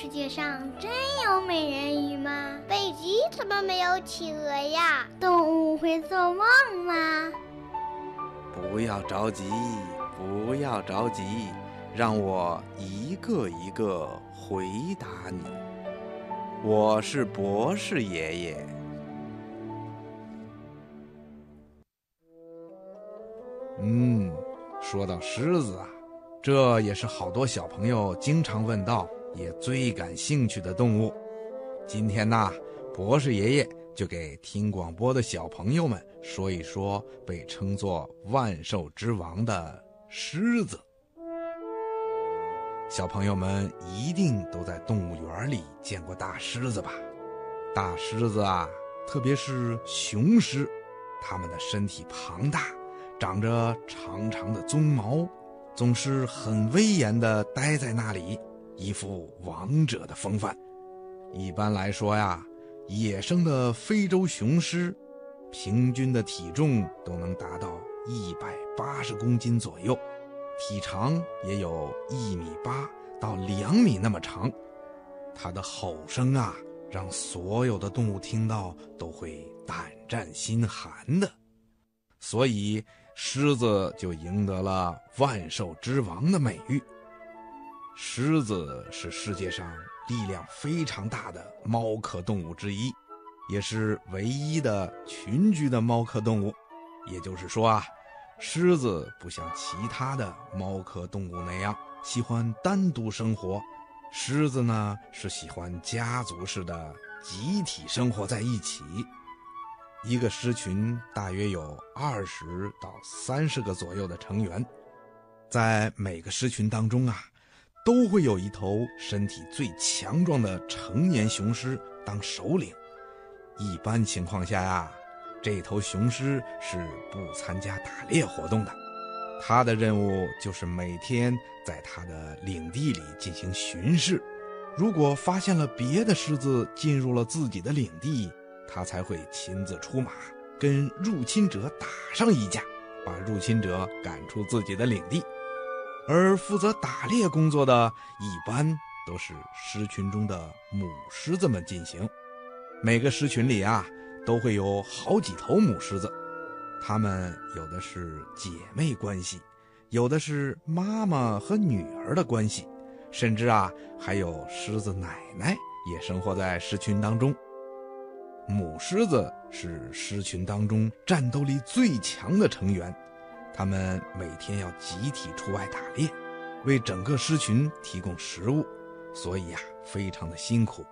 世界上真有美人鱼吗？北极怎么没有企鹅呀？动物会做梦吗？不要着急，不要着急，让我一个一个回答你。我是博士爷爷。嗯，说到狮子啊，这也是好多小朋友经常问到，也最感兴趣的动物。今天呢，博士爷爷就给听广播的小朋友们说一说被称作万兽之王的狮子。小朋友们一定都在动物园里见过大狮子吧？大狮子啊，特别是雄狮，它们的身体庞大。长着长长的鬃毛，总是很威严地待在那里，一副王者的风范。一般来说呀，野生的非洲雄狮，平均的体重都能达到一百八十公斤左右，体长也有一米八到两米那么长。它的吼声啊，让所有的动物听到都会胆战心寒的，所以。狮子就赢得了万兽之王的美誉。狮子是世界上力量非常大的猫科动物之一，也是唯一的群居的猫科动物。也就是说啊，狮子不像其他的猫科动物那样喜欢单独生活，狮子呢是喜欢家族式的集体生活在一起。一个狮群大约有二十到三十个左右的成员，在每个狮群当中啊，都会有一头身体最强壮的成年雄狮当首领。一般情况下呀，这头雄狮是不参加打猎活动的，它的任务就是每天在它的领地里进行巡视。如果发现了别的狮子进入了自己的领地，他才会亲自出马，跟入侵者打上一架，把入侵者赶出自己的领地。而负责打猎工作的，一般都是狮群中的母狮子们进行。每个狮群里啊，都会有好几头母狮子，它们有的是姐妹关系，有的是妈妈和女儿的关系，甚至啊，还有狮子奶奶也生活在狮群当中。母狮子是狮群当中战斗力最强的成员，他们每天要集体出外打猎，为整个狮群提供食物，所以呀，非常的辛苦。